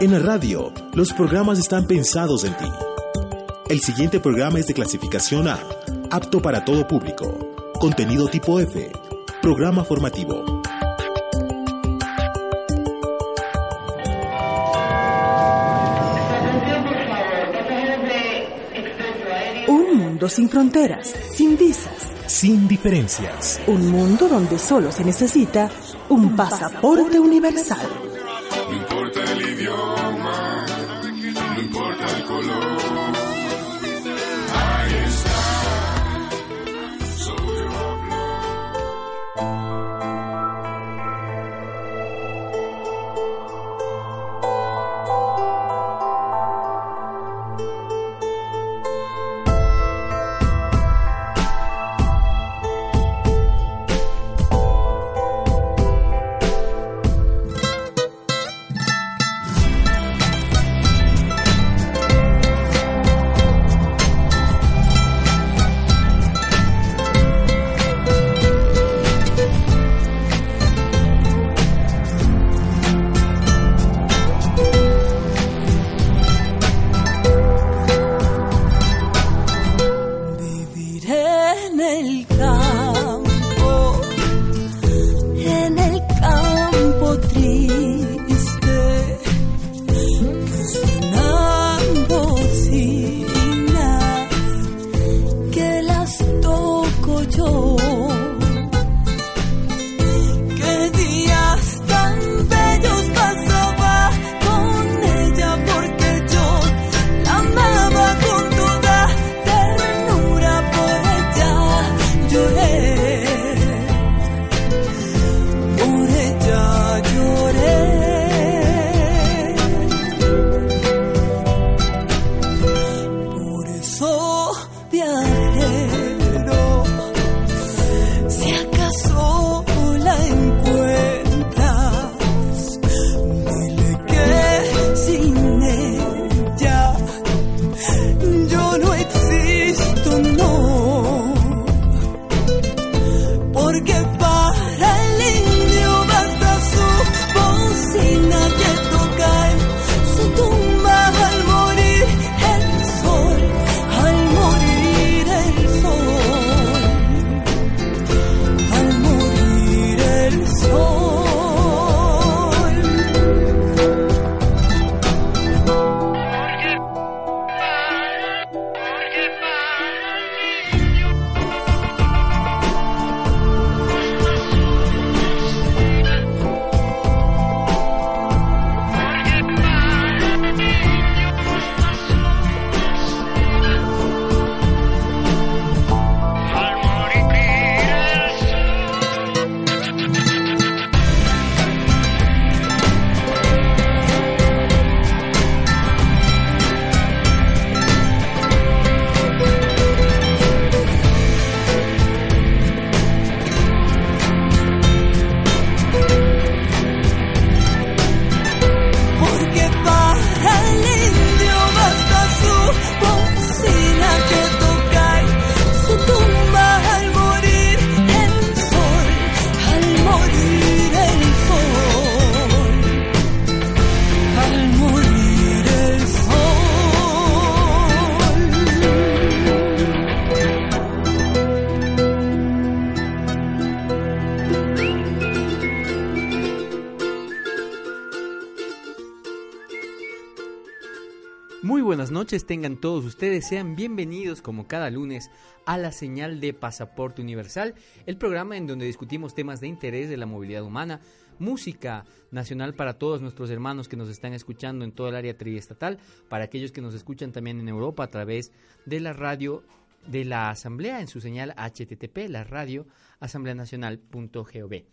En la radio, los programas están pensados en ti. El siguiente programa es de clasificación A, apto para todo público. Contenido tipo F, programa formativo. Un mundo sin fronteras, sin visas, Sin diferencias. un mundo donde solo se necesita un pasaporte universal. Tengan todos ustedes, sean bienvenidos como cada lunes a la señal de Pasaporte Universal, el programa en donde discutimos temas de interés de la movilidad humana, música nacional para todos nuestros hermanos que nos están escuchando en todo el área triestatal, para aquellos que nos escuchan también en Europa a través de la radio de la Asamblea en su señal HTTP, la radio asambleanacional.gov.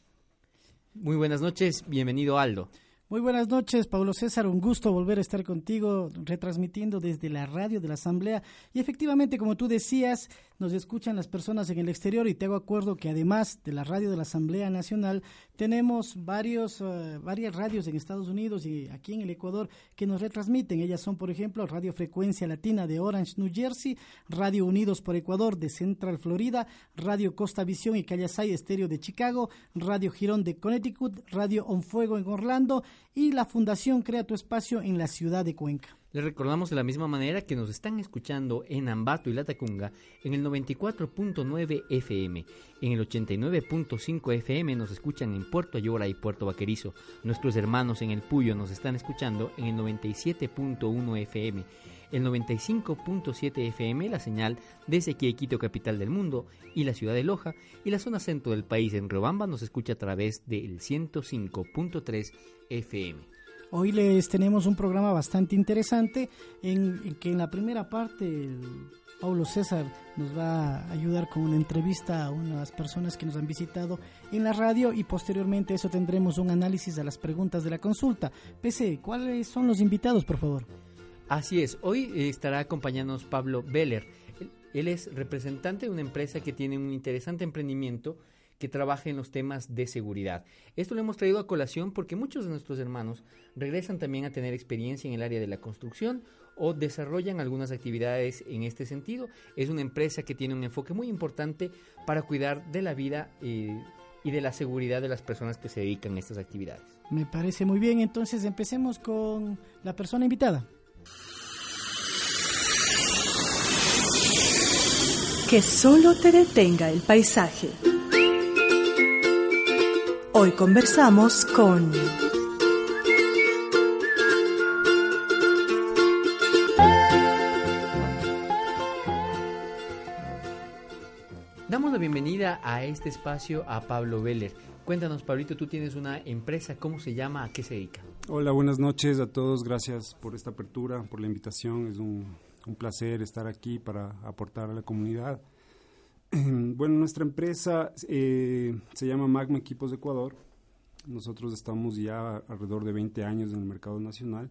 Muy buenas noches, bienvenido Aldo. Muy buenas noches, Paulo César. Un gusto volver a estar contigo, retransmitiendo desde la radio de la Asamblea. Y efectivamente, como tú decías, nos escuchan las personas en el exterior y te hago acuerdo que además de la radio de la Asamblea Nacional, tenemos varios, eh, varias radios en Estados Unidos y aquí en el Ecuador que nos retransmiten. Ellas son, por ejemplo, Radio Frecuencia Latina de Orange, New Jersey, Radio Unidos por Ecuador de Central Florida, Radio Costa Visión y Callasay Estéreo de Chicago, Radio Girón de Connecticut, Radio On Fuego en Orlando y la Fundación Crea tu Espacio en la ciudad de Cuenca. Les recordamos de la misma manera que nos están escuchando en Ambato y Latacunga en el 94.9 FM. En el 89.5 FM nos escuchan en Puerto Ayora y Puerto Vaquerizo. Nuestros hermanos en el Puyo nos están escuchando en el 97.1 FM. El 95.7 FM, la señal desde Quito, capital del mundo, y la ciudad de Loja, y la zona centro del país en Riobamba nos escucha a través del 105.3 FM. Hoy les tenemos un programa bastante interesante en, que en la primera parte Paulo César nos va a ayudar con una entrevista a unas personas que nos han visitado en la radio y posteriormente eso tendremos un análisis de las preguntas de la consulta. PC, ¿cuáles son los invitados, por favor? Así es, hoy estará acompañándonos Pablo Beller. Él es representante de una empresa que tiene un interesante emprendimiento que trabaje en los temas de seguridad. Esto lo hemos traído a colación porque muchos de nuestros hermanos regresan también a tener experiencia en el área de la construcción o desarrollan algunas actividades en este sentido. Es una empresa que tiene un enfoque muy importante para cuidar de la vida eh, y de la seguridad de las personas que se dedican a estas actividades. Me parece muy bien, entonces empecemos con la persona invitada. Que solo te detenga el paisaje. Hoy conversamos con... Damos la bienvenida a este espacio a Pablo Veller. Cuéntanos, Pablito, tú tienes una empresa, ¿cómo se llama? ¿A qué se dedica? Hola, buenas noches a todos. Gracias por esta apertura, por la invitación. Es un, un placer estar aquí para aportar a la comunidad. Bueno, nuestra empresa eh, se llama Magma Equipos de Ecuador. Nosotros estamos ya alrededor de 20 años en el mercado nacional,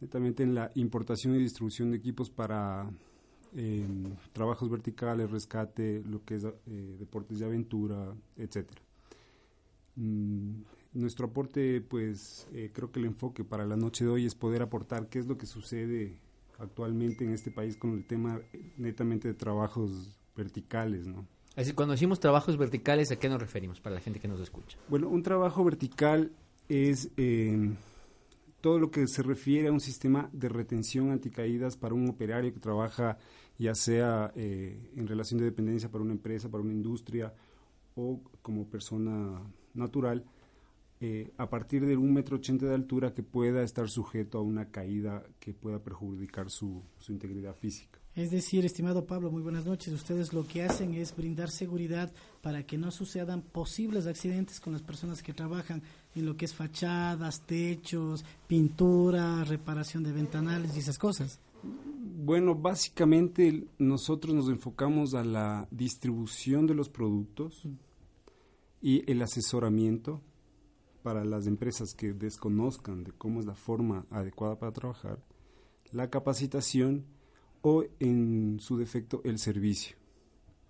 netamente en la importación y distribución de equipos para em, trabajos verticales, rescate, lo que es eh, deportes de aventura, etcétera. Mm, nuestro aporte, pues eh, creo que el enfoque para la noche de hoy es poder aportar qué es lo que sucede actualmente en este país con el tema netamente de trabajos verticales, ¿no? Así, cuando decimos trabajos verticales, ¿a qué nos referimos para la gente que nos escucha? Bueno, un trabajo vertical es eh, todo lo que se refiere a un sistema de retención anticaídas para un operario que trabaja ya sea eh, en relación de dependencia para una empresa, para una industria o como persona natural, eh, a partir de un metro ochenta de altura que pueda estar sujeto a una caída que pueda perjudicar su integridad física. Es decir, estimado Pablo, muy buenas noches. Ustedes lo que hacen es brindar seguridad para que no sucedan posibles accidentes con las personas que trabajan en lo que es fachadas, techos, pintura, reparación de ventanales y esas cosas. Bueno, básicamente nosotros nos enfocamos a la distribución de los productos y el asesoramiento para las empresas que desconozcan de cómo es la forma adecuada para trabajar, la capacitación o en su defecto el servicio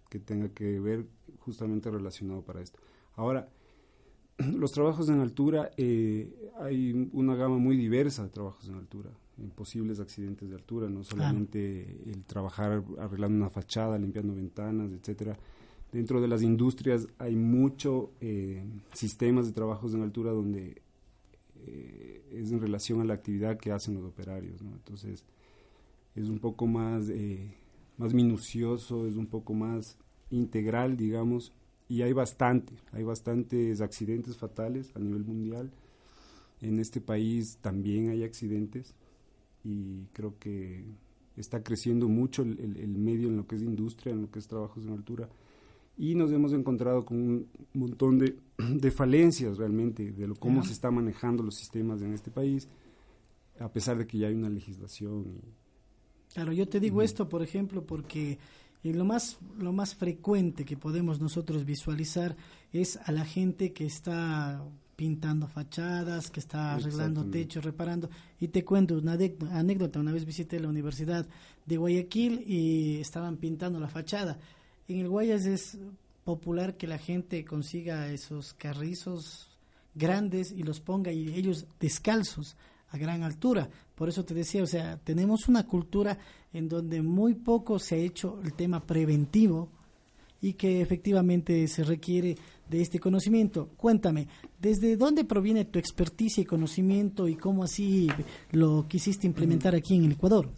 que tenga que ver justamente relacionado para esto. Ahora, los trabajos en altura, eh, hay una gama muy diversa de trabajos en altura, en posibles accidentes de altura, no solamente el trabajar arreglando una fachada, limpiando ventanas, etcétera. Dentro de las industrias hay muchos eh, sistemas de trabajos en altura donde eh, es en relación a la actividad que hacen los operarios. Entonces, es un poco más, eh, más minucioso, es un poco más integral, digamos, y hay bastante, hay bastantes accidentes fatales a nivel mundial. En este país también hay accidentes y creo que está creciendo mucho el, el, medio en lo que es industria, en lo que es trabajos en altura y nos hemos encontrado con un montón de, de falencias realmente de lo, cómo se está manejando los sistemas en este país, a pesar de que ya hay una legislación y, Claro, yo te digo esto, por ejemplo, porque eh, lo más lo más frecuente que podemos nosotros visualizar es a la gente que está pintando fachadas, que está arreglando techos, reparando. Y te cuento una anécdota, una vez visité la Universidad de Guayaquil y estaban pintando la fachada. En el Guayas es popular que la gente consiga esos carrizos grandes y los ponga y ellos descalzos a gran altura. Por eso te decía, o sea, tenemos una cultura en donde muy poco se ha hecho el tema preventivo y que efectivamente se requiere de este conocimiento. Cuéntame, ¿desde dónde proviene tu experticia y conocimiento y cómo así lo quisiste implementar aquí en el Ecuador?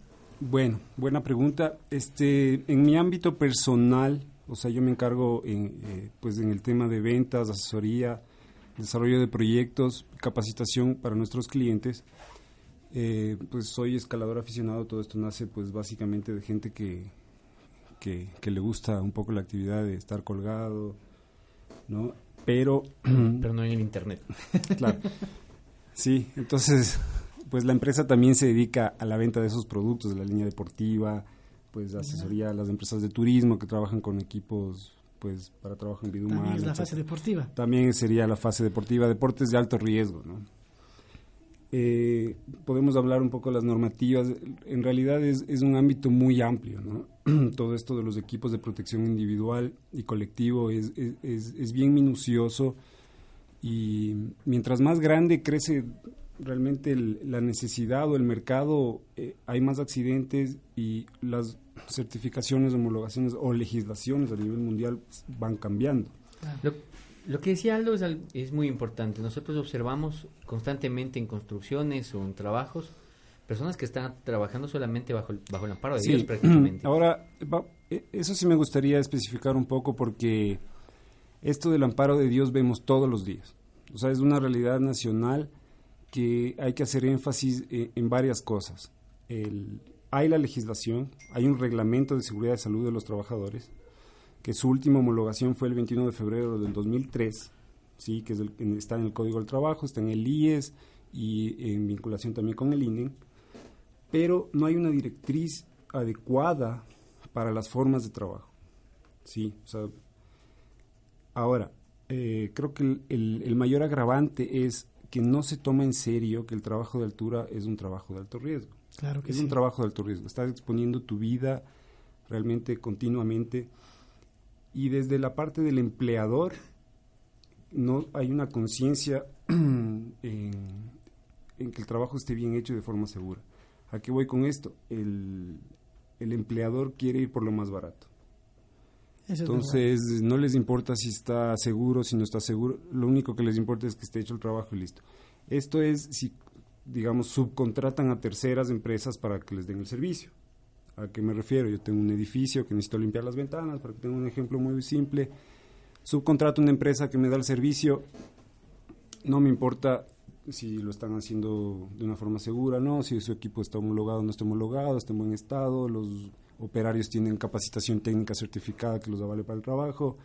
Bueno, buena pregunta. Este, en mi ámbito personal, o sea, yo me encargo en, eh, pues en el tema de ventas, asesoría, desarrollo de proyectos, capacitación para nuestros clientes. Eh, pues soy escalador aficionado, todo esto nace pues básicamente de gente que, que, que le gusta un poco la actividad de estar colgado, ¿no? Pero... Pero no en el Internet. claro. Sí, entonces, pues la empresa también se dedica a la venta de esos productos, de la línea deportiva, pues asesoría a las empresas de turismo que trabajan con equipos pues para trabajo en vida humana. También es la fase deportiva. También sería la fase deportiva, deportes de alto riesgo, ¿no? Eh, podemos hablar un poco de las normativas. En realidad es, es un ámbito muy amplio, ¿no? todo esto de los equipos de protección individual y colectivo es, es, bien minucioso y mientras más grande crece realmente la necesidad o el mercado, eh, hay más accidentes y las certificaciones, homologaciones o legislaciones a nivel mundial van cambiando. Lo, lo, que decía Aldo es, es muy importante. Nosotros observamos constantemente en construcciones o en trabajos personas que están trabajando solamente bajo, bajo el amparo de Dios prácticamente. Ahora, e, eso sí me gustaría especificar un poco porque esto del amparo de Dios vemos todos los días. O sea, es una realidad nacional que hay que hacer énfasis eh, en, varias cosas. hay la legislación, hay un reglamento de seguridad de salud de los trabajadores, que su última homologación fue el 21 de febrero del 2003, ¿sí? que está en el Código del Trabajo, está en el IES y en vinculación también con el INE pero no hay una directriz adecuada para las formas de trabajo. Sí, ahora, eh, creo que el, mayor agravante es que no se toma en serio que el trabajo de altura es un trabajo de alto riesgo. Claro que es un trabajo de alto riesgo. Estás exponiendo tu vida realmente continuamente y desde la parte del empleador no hay una conciencia en, en que el trabajo esté bien hecho de forma segura. ¿A qué voy con esto? El, empleador quiere ir por lo más barato. Entonces, no les importa si está seguro, si no está seguro, lo único que les importa es que esté hecho el trabajo y listo. Esto es si, digamos, subcontratan a terceras empresas para que les den el servicio. ¿A qué me refiero? Yo tengo un edificio que necesito limpiar las ventanas, para que tenga un ejemplo muy simple. Subcontrato una empresa que me da el servicio, no me importa si lo están haciendo de una forma segura, no, si su equipo está homologado o no está homologado, está en buen estado, los operarios tienen capacitación técnica certificada que los avale para el trabajo.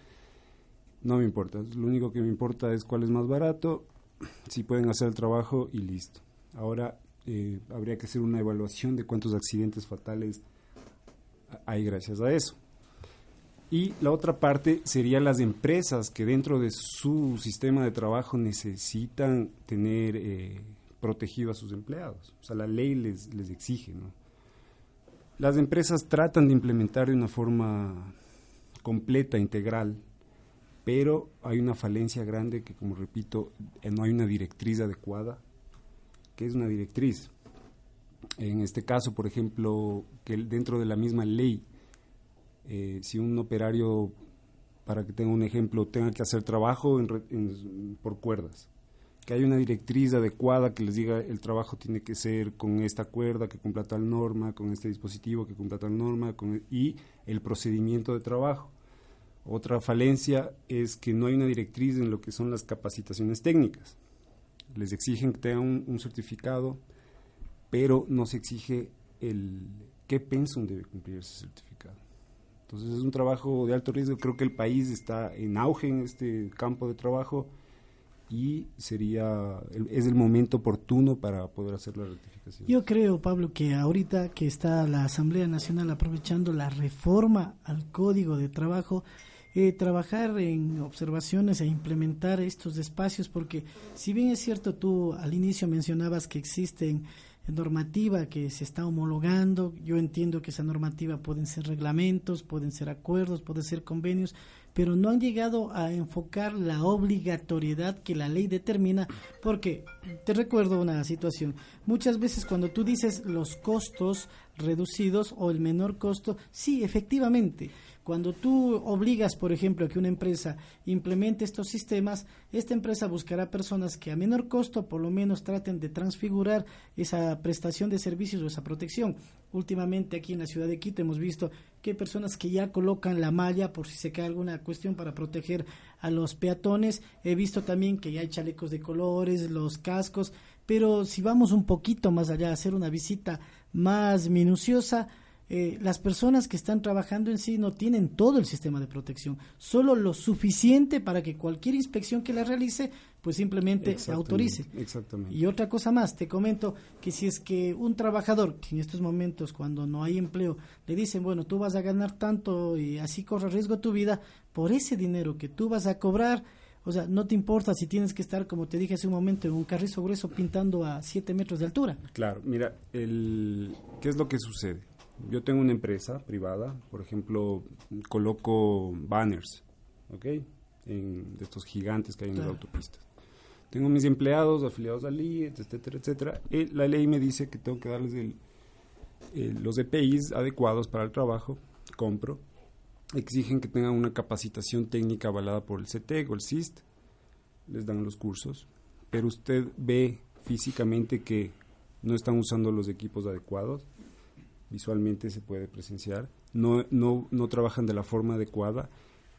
No me importa, lo único que me importa es cuál es más barato, si pueden hacer el trabajo y listo. Ahora eh, habría que hacer una evaluación de cuántos accidentes fatales hay gracias a eso. Y la otra parte sería las empresas que dentro de su sistema de trabajo necesitan tener eh, protegido a sus empleados. O sea, la ley les, les exige, ¿no? Las empresas tratan de implementar de una forma completa, integral, pero hay una falencia grande que, como repito, eh, no hay una directriz adecuada. ¿Qué es una directriz? En este caso, por ejemplo, que dentro de la misma ley eh, si un operario, para que tenga un ejemplo, tenga que hacer trabajo por cuerdas, que haya una directriz adecuada que les diga el trabajo tiene que ser con esta cuerda que cumpla tal norma, con este dispositivo que cumpla tal norma, con, y el procedimiento de trabajo. Otra falencia es que no hay una directriz en lo que son las capacitaciones técnicas. Les exigen que tengan un, certificado, pero no se exige el qué pensum debe cumplir ese certificado. Entonces es un trabajo de alto riesgo. Creo que el país está en auge en este campo de trabajo y sería es el momento oportuno para poder hacer la rectificación. Yo creo, Pablo, que ahorita que está la Asamblea Nacional aprovechando la reforma al Código de Trabajo, eh, trabajar en observaciones e implementar estos espacios, porque si bien es cierto, tú al inicio mencionabas que existen normativa que se está homologando. Yo entiendo que esa normativa pueden ser reglamentos, pueden ser acuerdos, pueden ser convenios, pero no han llegado a enfocar la obligatoriedad que la ley determina, porque te recuerdo una situación. Muchas veces cuando tú dices los costos reducidos o el menor costo, sí, efectivamente, cuando tú obligas, por ejemplo, a que una empresa implemente estos sistemas, esta empresa buscará personas que a menor costo por lo menos traten de transfigurar esa prestación de servicios o esa protección. Últimamente aquí en la ciudad de Quito hemos visto que hay personas que ya colocan la malla por si se cae alguna cuestión para proteger a los peatones. He visto también que ya hay chalecos de colores, los cascos, pero si vamos un poquito más allá, a hacer una visita más minuciosa, eh, las personas que están trabajando en sí no tienen todo el sistema de protección, solo lo suficiente para que cualquier inspección que la realice, pues simplemente se autorice. Exactamente. Y otra cosa más, te comento que si es que un trabajador, que en estos momentos cuando no hay empleo, le dicen, bueno, tú vas a ganar tanto y así corre riesgo tu vida, por ese dinero que tú vas a cobrar, o sea, no te importa si tienes que estar, como te dije hace un momento, en un carrizo grueso pintando a 7 metros de altura. Claro, mira, el, ¿qué es lo que sucede? Yo tengo una empresa privada, por ejemplo, coloco banners, ¿ok? En, de estos gigantes que hay en las autopistas. Tengo mis empleados afiliados al IET, etcétera, etcétera. Y la ley me dice que tengo que darles el, los EPIs adecuados para el trabajo. Compro. Exigen que tengan una capacitación técnica avalada por el CETEC o el CIST. Les dan los cursos. Pero usted ve físicamente que no están usando los equipos adecuados visualmente se puede presenciar, no, no, no trabajan de la forma adecuada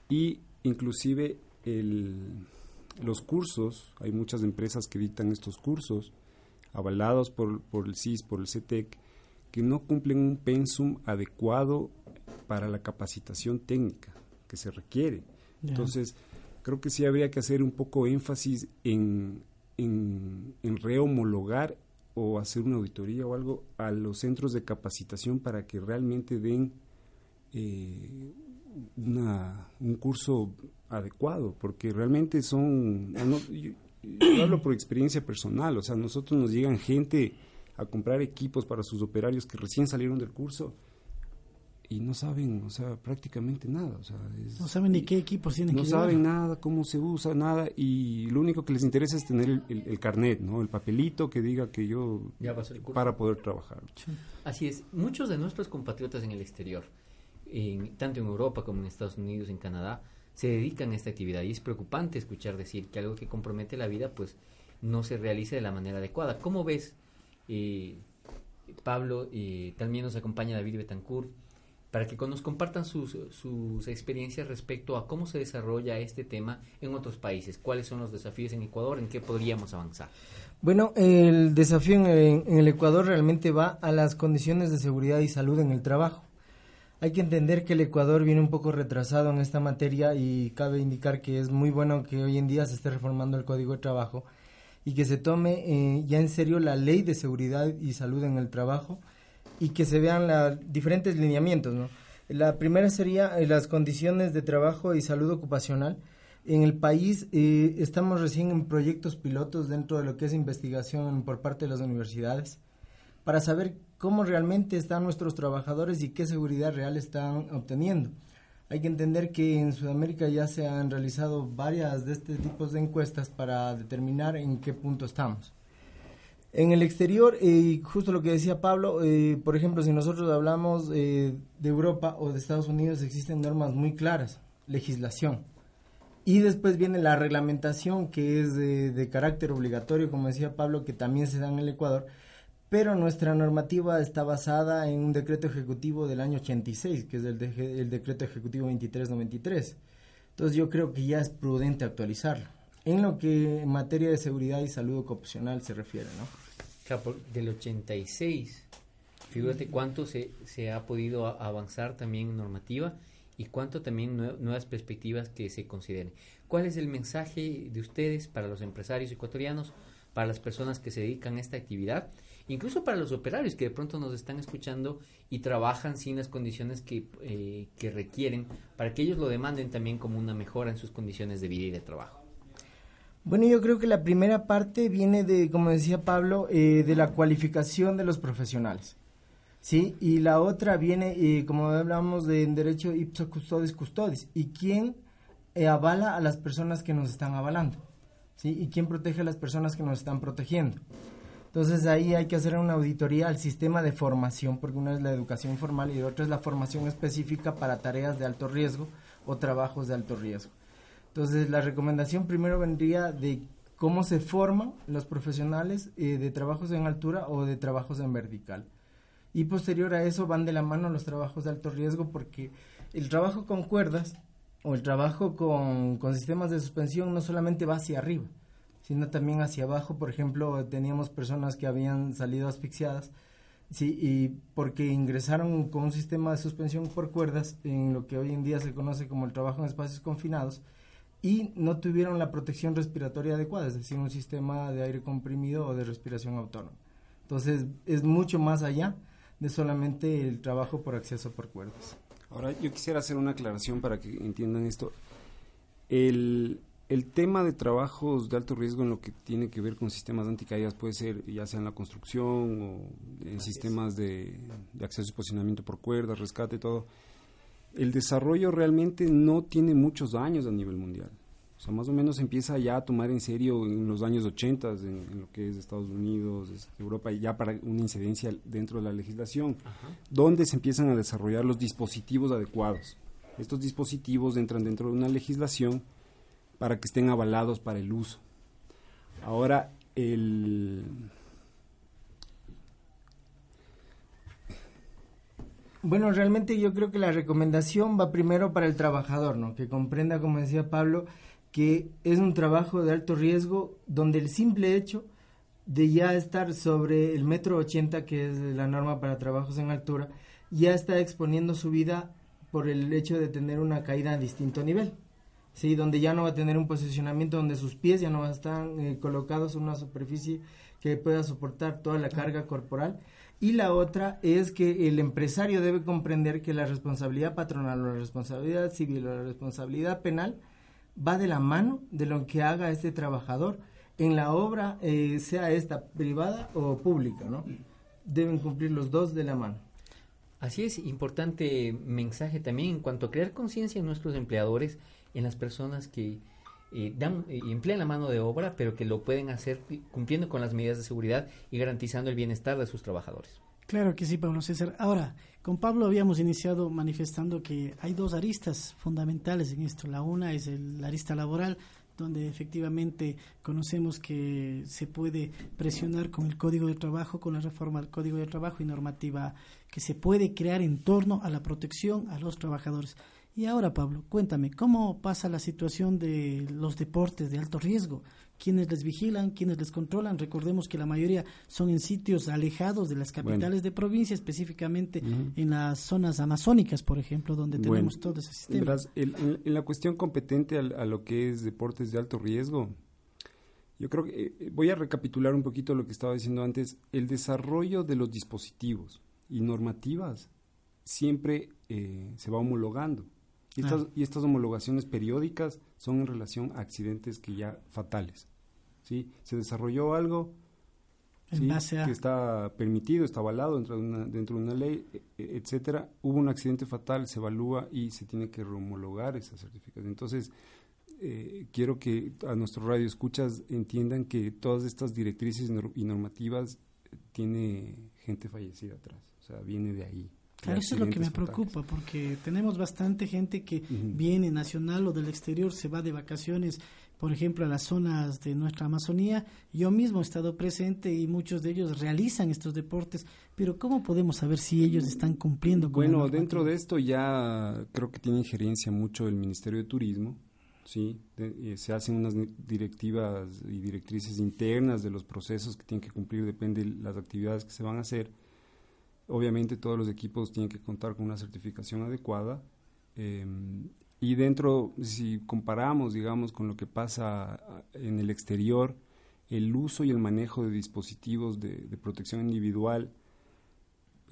y inclusive el, los cursos, hay muchas empresas que dictan estos cursos avalados por, por el CIS, por el CETEC, que no cumplen un pensum adecuado para la capacitación técnica que se requiere. Entonces, creo que sí habría que hacer un poco énfasis en, en, en rehomologar o hacer una auditoría o algo a los centros de capacitación para que realmente den eh, una, un curso adecuado, porque realmente son, yo, hablo por experiencia personal, o sea, nosotros nos llegan gente a comprar equipos para sus operarios que recién salieron del curso y no saben, o sea, prácticamente nada. O sea, no saben ni qué equipos tienen no que No saben llevar. nada, cómo se usa, nada, y lo único que les interesa es tener el, el, el carnet, ¿no? El papelito que diga que yo... Ya pasó el curso. Para poder trabajar. Sí. Así es, muchos de nuestros compatriotas en el exterior, en, tanto en Europa como en Estados Unidos, en Canadá, se dedican a esta actividad y es preocupante escuchar decir que algo que compromete la vida, pues no se realice de la manera adecuada. ¿Cómo ves, eh, Pablo, eh, también nos acompaña David Betancourt, para que nos compartan sus, experiencias respecto a cómo se desarrolla este tema en otros países, cuáles son los desafíos en Ecuador, en qué podríamos avanzar. Bueno, el desafío en el, en el, Ecuador realmente va a las condiciones de seguridad y salud en el trabajo. Hay que entender que el Ecuador viene un poco retrasado en esta materia y cabe indicar que es muy bueno que hoy en día se esté reformando el Código de Trabajo y que se tome eh, ya en serio la ley de seguridad y salud en el trabajo y que se vean los diferentes lineamientos. ¿no? La primera sería eh, las condiciones de trabajo y salud ocupacional. En el país eh, estamos recién en proyectos pilotos dentro de lo que es investigación por parte de las universidades para saber cómo realmente están nuestros trabajadores y qué seguridad real están obteniendo. Hay que entender que en Sudamérica ya se han realizado varias de este tipo de encuestas para determinar en qué punto estamos. En el exterior, eh, justo lo que decía Pablo, eh, por ejemplo, si nosotros hablamos eh, de Europa o de Estados Unidos, existen normas muy claras, legislación. Y después viene la reglamentación, que es de, carácter obligatorio, como decía Pablo, que también se da en el Ecuador. Pero nuestra normativa está basada en un decreto ejecutivo del año 86, que es el, de, el decreto ejecutivo 2393. Entonces yo creo que ya es prudente actualizarlo en lo que en materia de seguridad y salud ocupacional se refiere, ¿no? Claro, del 86, fíjate cuánto se, se ha podido avanzar también en normativa y cuánto también nuevas perspectivas que se consideren. ¿Cuál es el mensaje de ustedes para los empresarios ecuatorianos para las personas que se dedican a esta actividad, incluso para los operarios que de pronto nos están escuchando y trabajan sin las condiciones que, eh, que requieren, para que ellos lo demanden también como una mejora en sus condiciones de vida y de trabajo. Bueno, yo creo que la primera parte viene de, como decía Pablo, eh, de la cualificación de los profesionales. ¿sí? Y la otra viene, eh, como hablamos de derecho ipso custodis custodis, y quién eh, avala a las personas que nos están avalando, ¿sí? Y quién protege a las personas que nos están protegiendo. Entonces ahí hay que hacer una auditoría al sistema de formación, porque una es la educación formal y otra es la formación específica para tareas de alto riesgo o trabajos de alto riesgo. Entonces, la recomendación primero vendría de cómo se forman los profesionales eh, de trabajos en altura o de trabajos en vertical. Y posterior a eso van de la mano los trabajos de alto riesgo porque el trabajo con cuerdas o el trabajo con, con sistemas de suspensión no solamente va hacia arriba, sino también hacia abajo. Por ejemplo, teníamos personas que habían salido asfixiadas Sí, y porque ingresaron con un sistema de suspensión por cuerdas en lo que hoy en día se conoce como el trabajo en espacios confinados, y no tuvieron la protección respiratoria adecuada, es decir, un sistema de aire comprimido o de respiración autónoma. Entonces, es mucho más allá de solamente el trabajo por acceso por cuerdas. Ahora, yo quisiera hacer una aclaración para que entiendan esto. El, el tema de trabajos de alto riesgo en lo que tiene que ver con sistemas anticaídas puede ser ya sea en la construcción o en sistemas de, de acceso y posicionamiento por cuerdas, rescate, todo el desarrollo realmente no tiene muchos años a nivel mundial. O sea, más o menos empieza ya a tomar en serio en los años 80 en, lo que es Estados Unidos, Europa, ya para una incidencia dentro de la legislación, donde se empiezan a desarrollar los dispositivos adecuados. Estos dispositivos entran dentro de una legislación para que estén avalados para el uso. Ahora, el, Bueno, realmente yo creo que la recomendación va primero para el trabajador, ¿no? Que comprenda, como decía Pablo, que es un trabajo de alto riesgo donde el simple hecho de ya estar sobre el metro ochenta, que es la norma para trabajos en altura, ya está exponiendo su vida por el hecho de tener una caída a distinto nivel. Sí, donde ya no va a tener un posicionamiento donde sus pies ya no van a estar eh, colocados en una superficie que pueda soportar toda la carga corporal y la otra es que el empresario debe comprender que la responsabilidad patronal o la responsabilidad civil o la responsabilidad penal va de la mano de lo que haga este trabajador en la obra, eh, sea esta privada o pública, ¿no? Deben cumplir los dos de la mano. Así es, importante mensaje también en cuanto a crear conciencia en nuestros empleadores, en las personas que eh, dan, eh, emplean la mano de obra, pero que lo pueden hacer cumpliendo con las medidas de seguridad y garantizando el bienestar de sus trabajadores. Claro que sí, Pablo César. Ahora, con Pablo habíamos iniciado manifestando que hay dos aristas fundamentales en esto. La una es el, la arista laboral, donde efectivamente conocemos que se puede presionar con el Código de Trabajo, con la reforma del Código de Trabajo y normativa que se puede crear en torno a la protección a los trabajadores. Y ahora, Pablo, cuéntame, ¿cómo pasa la situación de los deportes de alto riesgo? ¿Quiénes les vigilan? ¿Quiénes les controlan? Recordemos que la mayoría son en sitios alejados de las capitales de provincia, específicamente en las zonas amazónicas, por ejemplo, donde tenemos todo ese sistema. en, la cuestión competente a, lo que es deportes de alto riesgo, yo creo que eh, voy a recapitular un poquito lo que estaba diciendo antes. El desarrollo de los dispositivos y normativas siempre eh, se va homologando. Y estas, homologaciones periódicas son en relación a accidentes que ya fatales. ¿sí? Se desarrolló algo que está permitido, está avalado dentro de una, dentro de una ley, e, e, etcétera. Hubo un accidente fatal, se evalúa y se tiene que rehomologar esa certificación. Entonces, eh, quiero que a nuestros radioescuchas entiendan que todas estas directrices y normativas tiene gente fallecida atrás, o sea, viene de ahí. Claro, eso es lo que me preocupa, porque tenemos bastante gente que viene nacional o del exterior, se va de vacaciones, por ejemplo, a las zonas de nuestra Amazonía. Yo mismo he estado presente y muchos de ellos realizan estos deportes, pero ¿cómo podemos saber si ellos están cumpliendo con Bueno, dentro de esto ya creo que tiene injerencia mucho el Ministerio de Turismo, ¿sí? Eh, se hacen unas directivas y directrices internas de los procesos que tienen que cumplir, depende de las actividades que se van a hacer Obviamente todos los equipos tienen que contar con una certificación adecuada. Em, y dentro, si comparamos, digamos, con lo que pasa en el exterior, el uso y el manejo de dispositivos de, protección individual,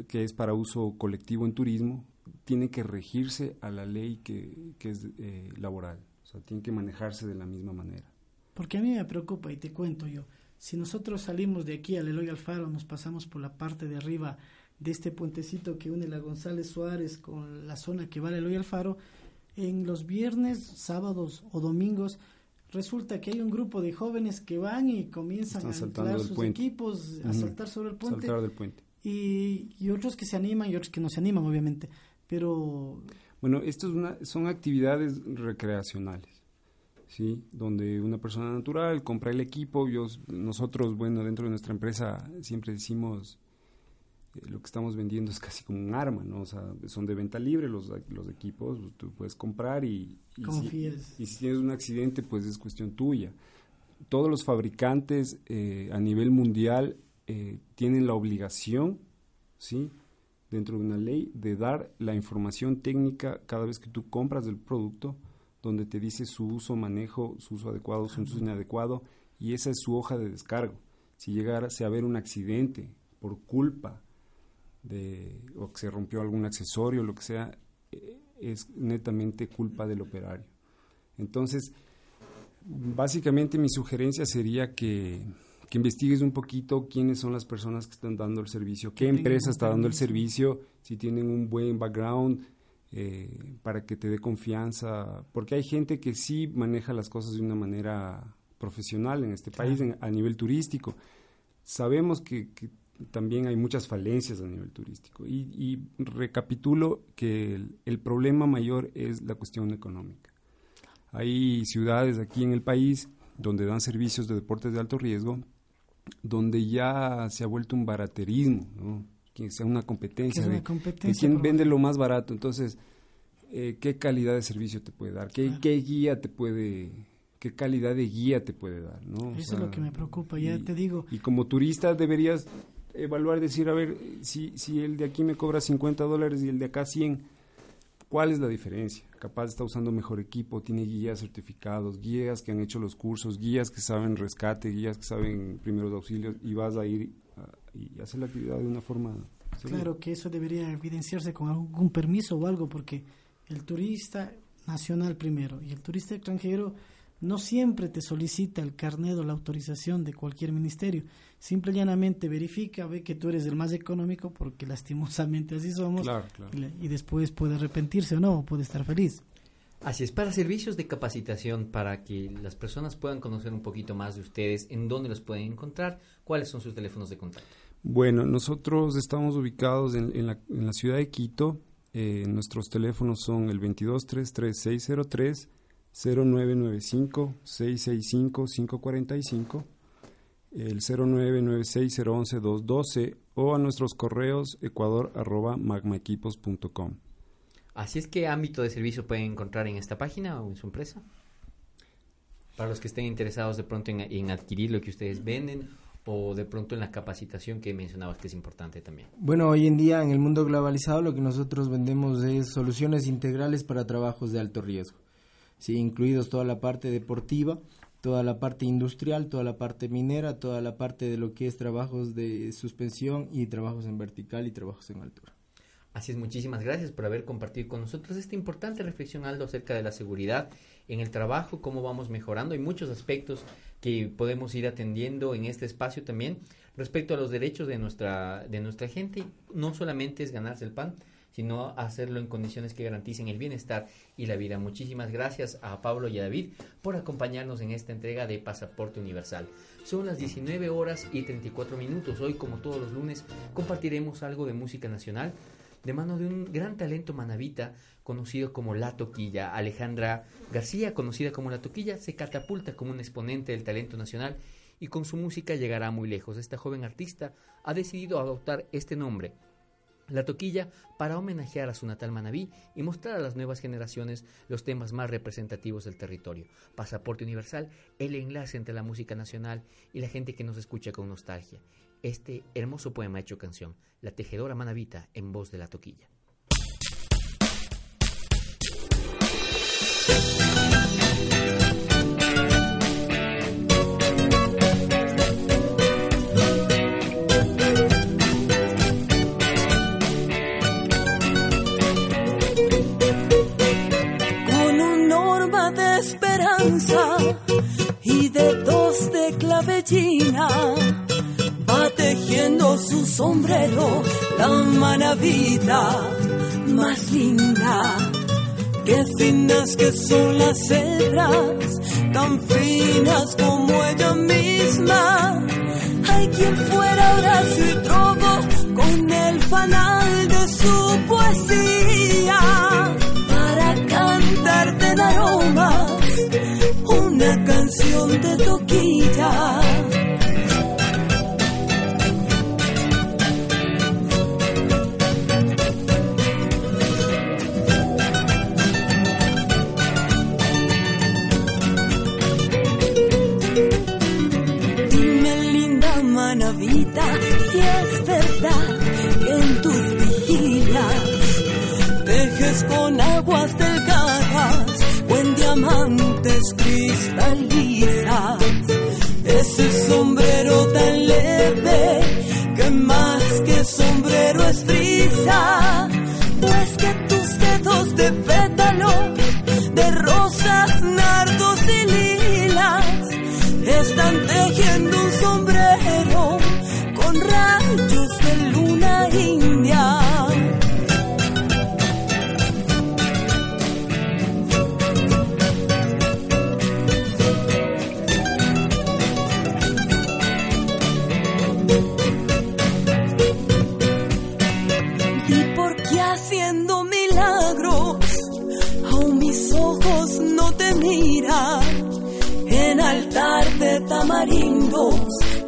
que es para uso colectivo en turismo, tiene que regirse a la ley que, que es eh, laboral, o sea, tiene que manejarse de la misma manera. Porque a mí me preocupa y te cuento yo, si nosotros salimos de aquí al Eloy Alfaro, nos pasamos por la parte de arriba de este puentecito que une la González Suárez con la zona que va al Eloy Alfaro, en los viernes, sábados o domingos resulta que hay un grupo de jóvenes que van y comienzan Están a anclar sus puente. equipos, a saltar sobre el puente. Saltar del puente. Y, y otros que se animan y otros que no se animan, obviamente. Pero Bueno, esto es una, son actividades recreacionales, ¿sí? Donde una persona natural compra el equipo. Yo, nosotros, bueno, dentro de nuestra empresa siempre decimos lo que estamos vendiendo es casi como un arma, ¿no? O sea, son de venta libre los, los equipos, tú puedes comprar y, y, si, confías. y si tienes un accidente, pues es cuestión tuya. Todos los fabricantes eh, a nivel mundial eh, tienen la obligación, ¿sí? dentro de una ley, de dar la información técnica cada vez que tú compras el producto, donde te dice su uso, manejo, su uso adecuado, su uso inadecuado, y esa es su hoja de descargo. Si llegase a haber un accidente por culpa de, o que se rompió algún accesorio, lo que sea, eh, es netamente culpa del operario. Entonces, básicamente mi sugerencia sería que, que investigues un poquito quiénes son las personas que están dando el servicio, qué empresa está dando el servicio, si tienen un buen background eh, para que te dé confianza, porque hay gente que sí maneja las cosas de una manera profesional en este país en- a nivel turístico. Sabemos que, que también hay muchas falencias a nivel turístico y, y recapitulo que el- el problema mayor es la cuestión económica. Hay ciudades aquí en el país donde dan servicios de deportes de alto riesgo, donde ya se ha vuelto un baraterismo, ¿no? que sea una competencia, es de, una de competencia. quién vende lo más barato. Entonces, eh, ¿qué calidad de servicio te puede dar? ¿Qué, Claro. qué guía te puede, qué calidad de guía te puede dar? ¿no? O Eso es lo que me preocupa, ya y- te digo. Y como turista deberías evaluar, decir, a ver, si, si el de aquí me cobra 50 dólares y el de acá 100, ¿cuál es la diferencia? Capaz está usando mejor equipo, tiene guías certificados, guías que han hecho los cursos, guías que saben rescate, guías que saben primeros auxilios y vas a ir y hacer la actividad de una forma. Claro que eso debería evidenciarse con algún permiso o algo, porque el turista nacional primero y el turista extranjero no siempre te solicita el carnet o la autorización de cualquier ministerio. Simple y llanamente verifica, ve que tú eres el más económico, porque lastimosamente así somos, Claro, claro. y, después puede arrepentirse o no, o puede estar feliz. Así es, para servicios de capacitación, para que las personas puedan conocer un poquito más de ustedes, en dónde los pueden encontrar, cuáles son sus teléfonos de contacto. Bueno, nosotros estamos ubicados en, en la, en la ciudad de Quito. Eh, nuestros teléfonos son el 2233-603, 0995-665-545, el 0996-011-212 o a nuestros correos ecuador arroba magmaequipos.com. Así es, ¿qué ámbito de servicio pueden encontrar en esta página o en su empresa? Para los que estén interesados de pronto en, en adquirir lo que ustedes venden o de pronto en la capacitación que mencionabas que es importante también. Bueno, hoy en día en el mundo globalizado lo que nosotros vendemos es soluciones integrales para trabajos de alto riesgo, sí, incluidos toda la parte deportiva, toda la parte industrial, toda la parte minera, toda la parte de lo que es trabajos de suspensión y trabajos en vertical y trabajos en altura. Así es, muchísimas gracias por haber compartido con nosotros esta importante reflexión, Aldo, acerca de la seguridad en el trabajo, cómo vamos mejorando. Hay muchos aspectos que podemos ir atendiendo en este espacio también respecto a los derechos de nuestra, de nuestra gente. No solamente es ganarse el pan, sino hacerlo en condiciones que garanticen el bienestar y la vida. Muchísimas gracias a Pablo y a David por acompañarnos en esta entrega de Pasaporte Universal. Son las 19 horas y 34 minutos. Hoy, como todos los lunes, compartiremos algo de música nacional de mano de un gran talento manavita conocido como La Toquilla. Alejandra García, conocida como La Toquilla, se catapulta como un exponente del talento nacional y con su música llegará muy lejos. Esta joven artista ha decidido adoptar este nombre, La Toquilla, para homenajear a su natal Manabí y mostrar a las nuevas generaciones los temas más representativos del territorio. Pasaporte Universal, el enlace entre la música nacional y la gente que nos escucha con nostalgia. Este hermoso poema hecho canción, La Tejedora Manavita, en voz de La Toquilla. Por su sombrero, la manavita más linda. Qué finas que son las cebras, tan finas como ella misma. Hay quien fuera Horacio y Trobo con el fanal de su poesía para cantarte en aromas una canción de toquilla. Con aguas delgadas o en diamantes cristalizas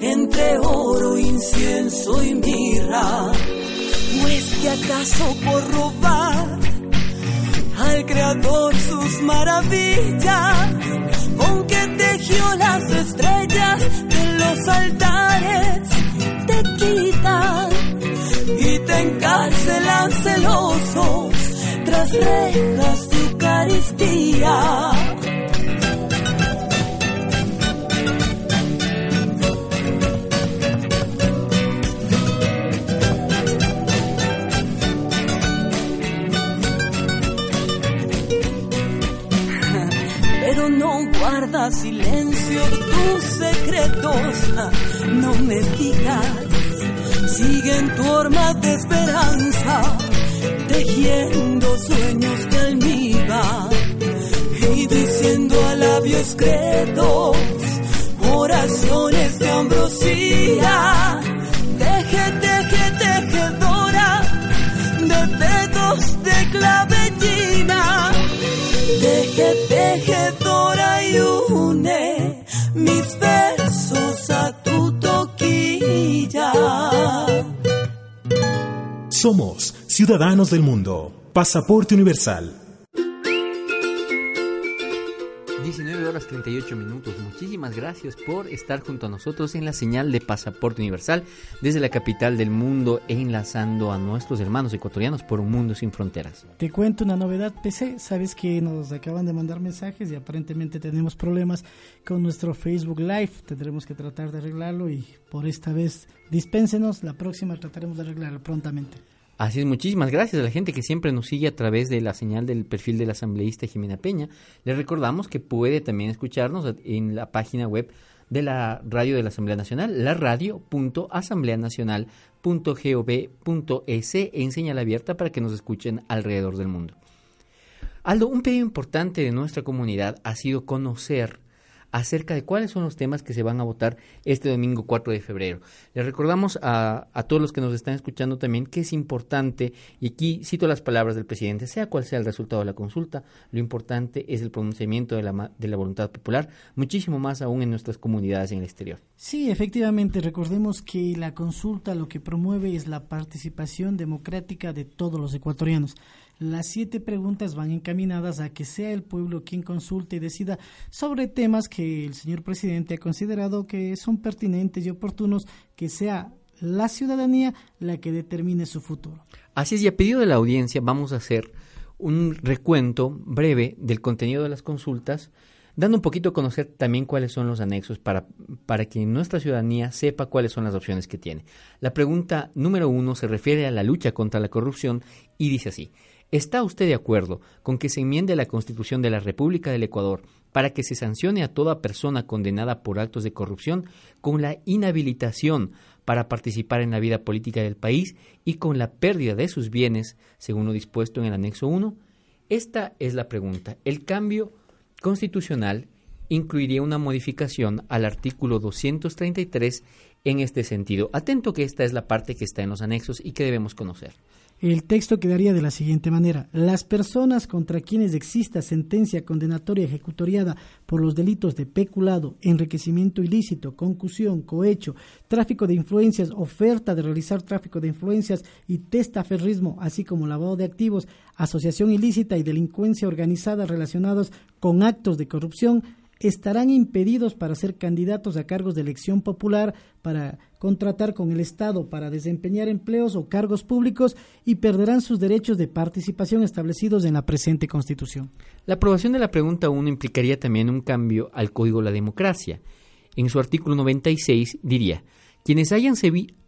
entre oro, incienso y mirra. ¿O es que acaso por robar al creador sus maravillas? Con que tejió las estrellas de los altares, te quitan y te encarcelan celosos tras rejas de Eucaristía. Silencio tus secretos, no me digas siguen tu horma de esperanza, tejiendo sueños de almíbar y diciendo a labios credos oraciones de ambrosía. Teje, teje, tejedora de dedos de clavellina. Teje, tejedora y une mis versos a tu toquilla. Somos ciudadanos del mundo. Pasaporte Universal. 38 minutos. Muchísimas gracias por estar junto a nosotros en la señal de Pasaporte Universal desde la capital del mundo, enlazando a nuestros hermanos ecuatorianos por un mundo sin fronteras. Te cuento una novedad, PC. Sabes que nos acaban de mandar mensajes y aparentemente tenemos problemas con nuestro Facebook Live. Tendremos que tratar de arreglarlo y por esta vez dispénsenos. La próxima trataremos de arreglarlo prontamente. Así es, muchísimas gracias a la gente que siempre nos sigue a través de la señal del perfil del asambleísta Jimena Peña. Les recordamos que puede también escucharnos en la página web de la radio de la Asamblea Nacional, la radio.asambleanacional.gov.es en señal abierta para que nos escuchen alrededor del mundo. Aldo, un pedido importante de nuestra comunidad ha sido conocer acerca de cuáles son los temas que se van a votar este domingo 4 de febrero. Les recordamos a, a, todos los que nos están escuchando también que es importante, y aquí cito las palabras del presidente, sea cual sea el resultado de la consulta, lo importante es el pronunciamiento de la, de la voluntad popular, muchísimo más aún en nuestras comunidades en el exterior. Sí, efectivamente, recordemos que la consulta lo que promueve es la participación democrática de todos los ecuatorianos. Las siete preguntas van encaminadas a que sea el pueblo quien consulte y decida sobre temas que el señor presidente ha considerado que son pertinentes y oportunos, que sea la ciudadanía la que determine su futuro. Así es, y a pedido de la audiencia vamos a hacer un recuento breve del contenido de las consultas, dando un poquito a conocer también cuáles son los anexos para, para que nuestra ciudadanía sepa cuáles son las opciones que tiene. La pregunta número uno se refiere a la lucha contra la corrupción y dice así. ¿Está usted de acuerdo con que se enmiende la Constitución de la República del Ecuador para que se sancione a toda persona condenada por actos de corrupción con la inhabilitación para participar en la vida política del país y con la pérdida de sus bienes, según lo dispuesto en el anexo 1? Esta es la pregunta. El cambio constitucional incluiría una modificación al artículo 233 en este sentido. Atento que esta es la parte que está en los anexos y que debemos conocer. El texto quedaría de la siguiente manera. Las personas contra quienes exista sentencia condenatoria ejecutoriada por los delitos de peculado, enriquecimiento ilícito, concusión, cohecho, tráfico de influencias, oferta de realizar tráfico de influencias y testaferrismo, así como lavado de activos, asociación ilícita y delincuencia organizada relacionados con actos de corrupción, estarán impedidos para ser candidatos a cargos de elección popular, para contratar con el Estado, para desempeñar empleos o cargos públicos y perderán sus derechos de participación establecidos en la presente Constitución. La aprobación de la pregunta 1 implicaría también un cambio al Código de la Democracia. En su artículo 96 diría, quienes hayan,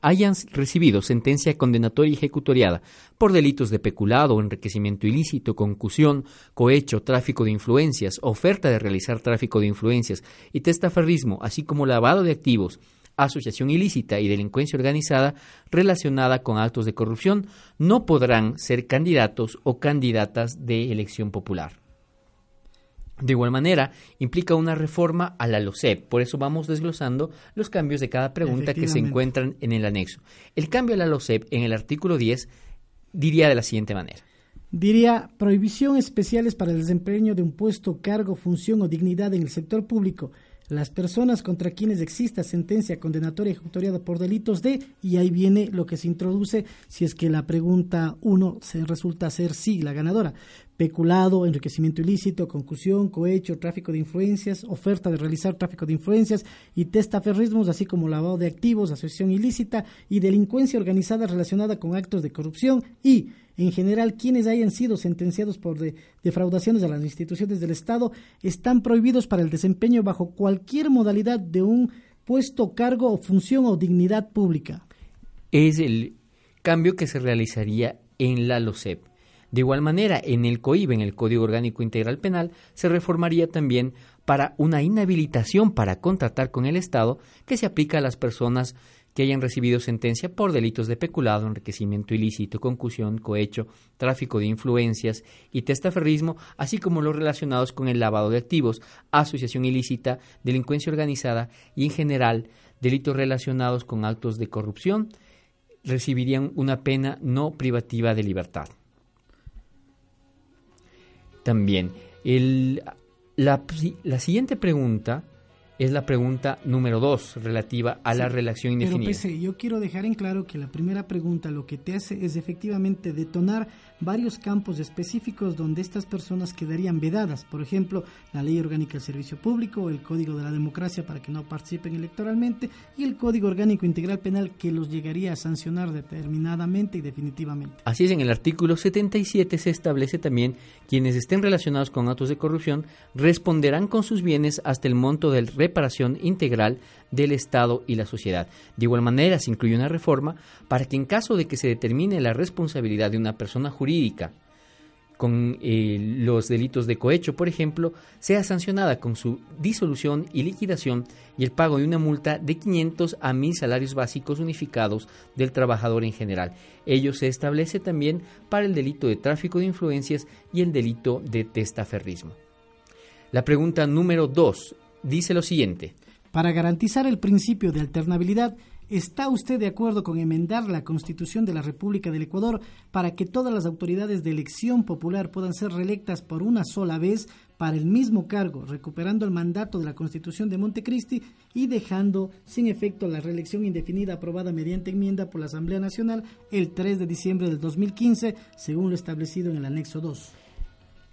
hayan, recibido sentencia condenatoria y ejecutoriada por delitos de peculado, enriquecimiento ilícito, concusión, cohecho, tráfico de influencias, oferta de realizar tráfico de influencias y testaferrismo, así como lavado de activos, asociación ilícita y delincuencia organizada relacionada con actos de corrupción, no podrán ser candidatos o candidatas de elección popular. De igual manera, implica una reforma a la LOCEP, por eso vamos desglosando los cambios de cada pregunta que se encuentran en el anexo. El cambio a la LOCEP en el artículo 10 diría de la siguiente manera. Diría prohibición especiales para el desempeño de un puesto, cargo, función o dignidad en el sector público. Las personas contra quienes exista sentencia condenatoria ejecutoriada por delitos de, y ahí viene lo que se introduce si es que la pregunta 1 se resulta ser sí la ganadora peculado, enriquecimiento ilícito, concusión, cohecho, tráfico de influencias, oferta de realizar tráfico de influencias y testaferrismos, así como lavado de activos, asociación ilícita y delincuencia organizada relacionada con actos de corrupción y, en general, quienes hayan sido sentenciados por defraudaciones a las instituciones del Estado están prohibidos para el desempeño bajo cualquier modalidad de un puesto, cargo o función o dignidad pública. Es el cambio que se realizaría en la LOCEP. De igual manera, en el COIB, en el Código Orgánico Integral Penal, se reformaría también para una inhabilitación para contratar con el Estado que se aplica a las personas que hayan recibido sentencia por delitos de peculado, enriquecimiento ilícito, concusión, cohecho, tráfico de influencias y testaferrismo, así como los relacionados con el lavado de activos, asociación ilícita, delincuencia organizada y, en general, delitos relacionados con actos de corrupción, recibirían una pena no privativa de libertad también. El, la, la, siguiente pregunta es la pregunta número dos, relativa a la relación indefinida. Pero yo quiero dejar en claro que la primera pregunta lo que te hace es efectivamente detonar varios campos específicos donde estas personas quedarían vedadas. Por ejemplo, la Ley Orgánica del Servicio Público, el Código de la Democracia para que no participen electoralmente y el Código Orgánico Integral Penal que los llegaría a sancionar determinadamente y definitivamente. Así es, en el artículo 77 se establece también quienes estén relacionados con actos de corrupción responderán con sus bienes hasta el monto del reparación integral del Estado y la sociedad. De igual manera, se incluye una reforma para que en caso de que se determine la responsabilidad de una persona jurídica con eh, los delitos de cohecho, por ejemplo, sea sancionada con su disolución y liquidación y el pago de una multa de 500 a 1000 salarios básicos unificados del trabajador en general. Ello se establece también para el delito de tráfico de influencias y el delito de testaferrismo. La pregunta número 2 dice lo siguiente. Para garantizar el principio de alternabilidad, ¿está usted de acuerdo con enmendar la Constitución de la República del Ecuador para que todas las autoridades de elección popular puedan ser reelectas por una sola vez para el mismo cargo, recuperando el mandato de la Constitución de Montecristi y dejando sin efecto la reelección indefinida aprobada mediante enmienda por la Asamblea Nacional el 3 de diciembre del 2015, según lo establecido en el anexo 2?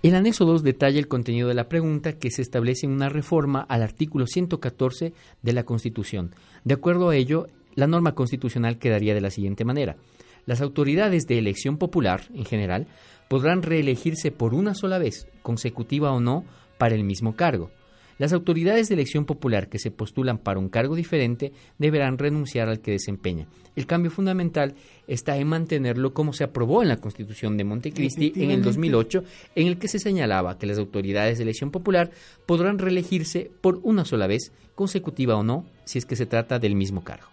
El anexo 2 detalla el contenido de la pregunta que se establece en una reforma al artículo 114 de la Constitución. De acuerdo a ello, la norma constitucional quedaría de la siguiente manera. Las autoridades de elección popular, en general, podrán reelegirse por una sola vez, consecutiva o no, para el mismo cargo. Las autoridades de elección popular que se postulan para un cargo diferente deberán renunciar al que desempeña. El cambio fundamental está en mantenerlo como se aprobó en la Constitución de Montecristi en el 2008, en el que se señalaba que las autoridades de elección popular podrán reelegirse por una sola vez, consecutiva o no, si es que se trata del mismo cargo.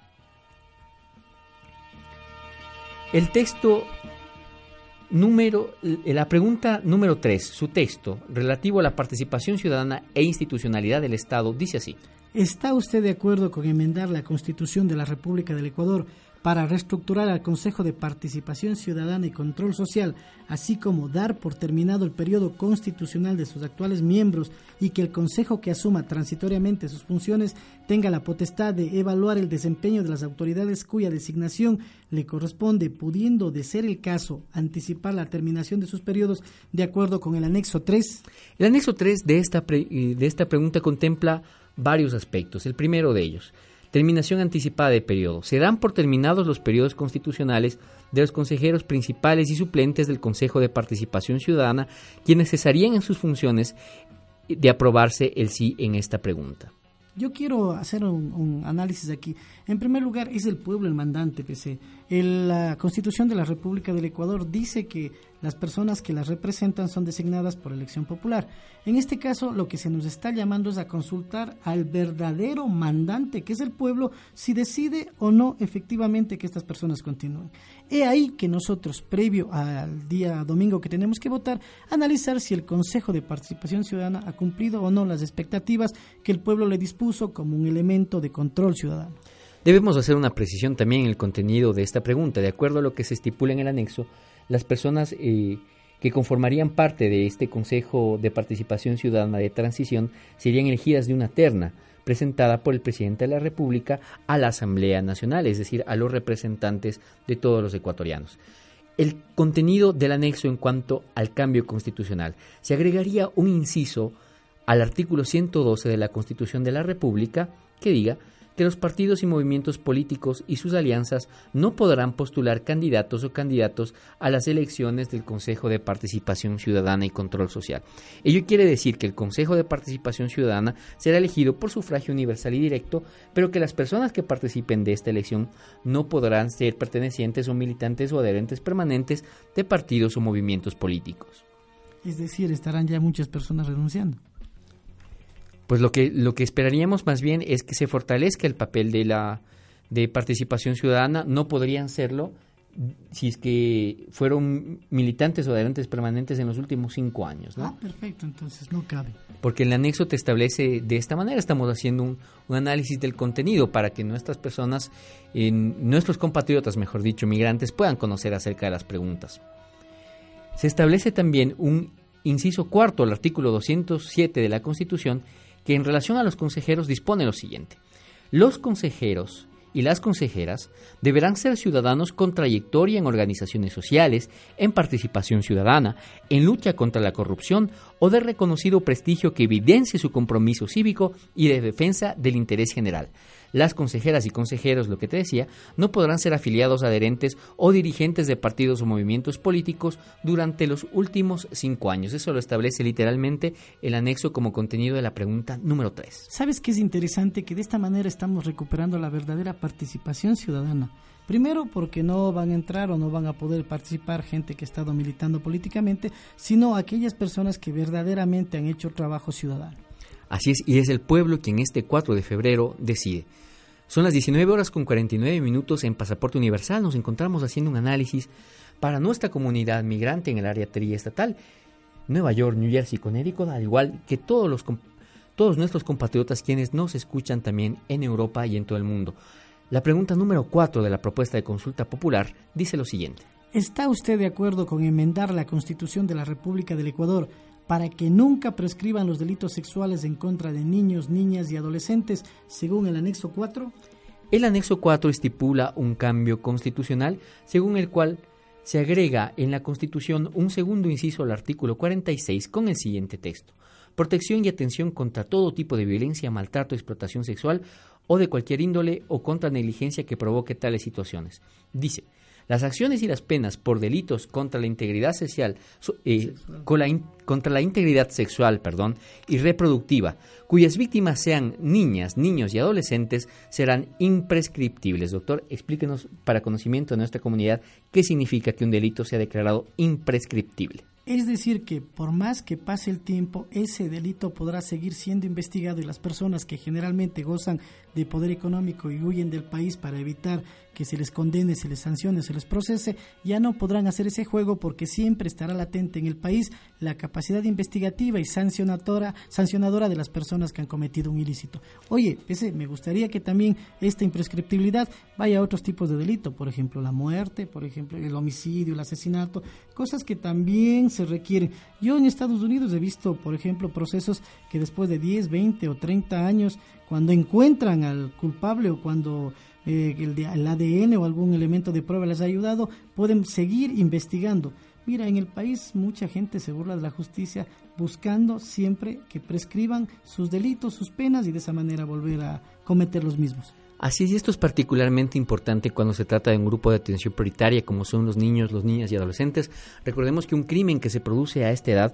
El texto número, la pregunta número 3, su texto, relativo a la participación ciudadana e institucionalidad del Estado, dice así. ¿Está usted de acuerdo con enmendar la Constitución de la República del Ecuador para reestructurar al Consejo de Participación Ciudadana y Control Social, así como dar por terminado el periodo constitucional de sus actuales miembros y que el Consejo que asuma transitoriamente sus funciones tenga la potestad de evaluar el desempeño de las autoridades cuya designación le corresponde, pudiendo, de ser el caso, anticipar la terminación de sus periodos de acuerdo con el anexo 3? El anexo 3 de esta, de esta pregunta contempla varios aspectos. El primero de ellos, terminación anticipada de periodo. Se dan por terminados los periodos constitucionales de los consejeros principales y suplentes del Consejo de Participación Ciudadana, quienes cesarían en sus funciones de aprobarse el sí en esta pregunta. Yo quiero hacer un, análisis aquí. En primer lugar, es el pueblo el mandante, PC. la Constitución de la República del Ecuador dice que las personas que las representan son designadas por elección popular. En este caso, lo que se nos está llamando es a consultar al verdadero mandante, que es el pueblo, si decide o no efectivamente que estas personas continúen. He ahí que nosotros, previo al día domingo que tenemos que votar, analizar si el Consejo de Participación Ciudadana ha cumplido o no las expectativas que el pueblo le dispuso como un elemento de control ciudadano. Debemos hacer una precisión también en el contenido de esta pregunta. De acuerdo a lo que se estipula en el anexo, las personas eh, que conformarían parte de este Consejo de Participación Ciudadana de Transición serían elegidas de una terna presentada por el presidente de la República a la Asamblea Nacional, es decir, a los representantes de todos los ecuatorianos. El contenido del anexo en cuanto al cambio constitucional. Se agregaría un inciso al artículo 112 de la Constitución de la República que diga que los partidos y movimientos políticos y sus alianzas no podrán postular candidatos o candidatos a las elecciones del Consejo de Participación Ciudadana y Control Social. Ello quiere decir que el Consejo de Participación Ciudadana será elegido por sufragio universal y directo, pero que las personas que participen de esta elección no podrán ser pertenecientes o militantes o adherentes permanentes de partidos o movimientos políticos. Es decir, estarán ya muchas personas renunciando pues lo que, lo que esperaríamos más bien es que se fortalezca el papel de la de participación ciudadana, no podrían serlo si es que fueron militantes o adherentes permanentes en los últimos cinco años. ¿no? Ah, perfecto, entonces no cabe. Porque el anexo te establece de esta manera, estamos haciendo un, análisis del contenido para que nuestras personas, nuestros compatriotas, mejor dicho, migrantes, puedan conocer acerca de las preguntas. Se establece también un inciso cuarto al artículo 207 de la Constitución que en relación a los consejeros dispone lo siguiente. Los consejeros y las consejeras deberán ser ciudadanos con trayectoria en organizaciones sociales, en participación ciudadana, en lucha contra la corrupción o de reconocido prestigio que evidencie su compromiso cívico y de defensa del interés general, las consejeras y consejeros, lo que te decía, no podrán ser afiliados, adherentes o dirigentes de partidos o movimientos políticos durante los últimos cinco años. Eso lo establece literalmente el anexo como contenido de la pregunta número 3. ¿Sabes qué es interesante? Que de esta manera estamos recuperando la verdadera participación ciudadana. Primero porque no van a entrar o no van a poder participar gente que ha estado militando políticamente, sino aquellas personas que verdaderamente han hecho trabajo ciudadano. Así es, y es el pueblo quien este 4 de febrero decide. Son las 19 horas con 49 minutos en Pasaporte Universal. Nos encontramos haciendo un análisis para nuestra comunidad migrante en el área triestatal, Nueva York, New Jersey, Connecticut, al igual que todos, los, todos nuestros compatriotas quienes nos escuchan también en Europa y en todo el mundo. La pregunta número 4 de la propuesta de consulta popular dice lo siguiente. ¿Está usted de acuerdo con enmendar la Constitución de la República del Ecuador para que nunca prescriban los delitos sexuales en contra de niños, niñas y adolescentes, según el anexo 4? El anexo 4 estipula un cambio constitucional según el cual se agrega en la Constitución un segundo inciso al artículo 46 con el siguiente texto. Protección y atención contra todo tipo de violencia, maltrato, explotación sexual o de cualquier índole o contra negligencia que provoque tales situaciones. Dice, las acciones y las penas por delitos contra la integridad social, eh, contra la integridad sexual, perdón, y reproductiva, cuyas víctimas sean niñas, niños y adolescentes, serán imprescriptibles. Doctor, explíquenos para conocimiento de nuestra comunidad qué significa que un delito sea declarado imprescriptible. Es decir, que por más que pase el tiempo, ese delito podrá seguir siendo investigado y las personas que generalmente gozan de poder económico y huyen del país para evitar que se les condene, se les sancione, se les procese, ya no podrán hacer ese juego porque siempre estará latente en el país la capacidad investigativa y sancionadora, sancionadora de las personas que han cometido un ilícito. Oye, ese, me gustaría que también esta imprescriptibilidad vaya a otros tipos de delito, por ejemplo la muerte, por ejemplo el homicidio, el asesinato, cosas que también se requieren. Yo en Estados Unidos he visto, por ejemplo, procesos que después de 10, 20 o 30 años, cuando encuentran al culpable o cuando eh, el ADN o algún elemento de prueba les ha ayudado, pueden seguir investigando. Mira, en el país mucha gente se burla de la justicia buscando siempre que prescriban sus delitos, sus penas y de esa manera volver a cometer los mismos. Así es, y esto es particularmente importante cuando se trata de un grupo de atención prioritaria como son los niños, los niñas y adolescentes. Recordemos que un crimen que se produce a esta edad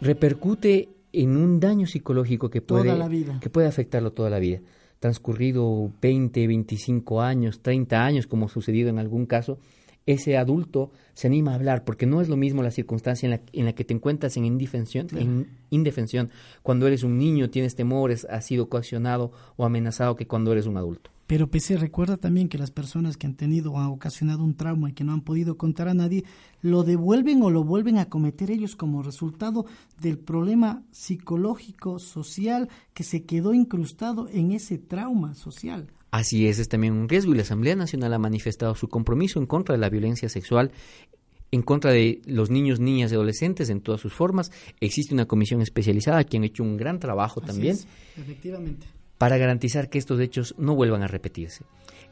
repercute en un daño psicológico que puede, Toda la vida. que puede afectarlo toda la vida. Transcurrido 20, 25 años, 30 años, como ha sucedido en algún caso, ese adulto se anima a hablar, porque no es lo mismo la circunstancia en la, en la que te encuentras en indefensión, en indefensión, cuando eres un niño, tienes temores, has sido coaccionado o amenazado que cuando eres un adulto. Pero PC recuerda también que las personas que han tenido o han ocasionado un trauma y que no han podido contar a nadie, lo devuelven o lo vuelven a cometer ellos como resultado del problema psicológico, social, que se quedó incrustado en ese trauma social. Así es, es también un riesgo y la Asamblea Nacional ha manifestado su compromiso en contra de la violencia sexual en contra de los niños, niñas y adolescentes en todas sus formas. Existe una comisión especializada que han hecho un gran trabajo Así también es, efectivamente. para garantizar que estos hechos no vuelvan a repetirse.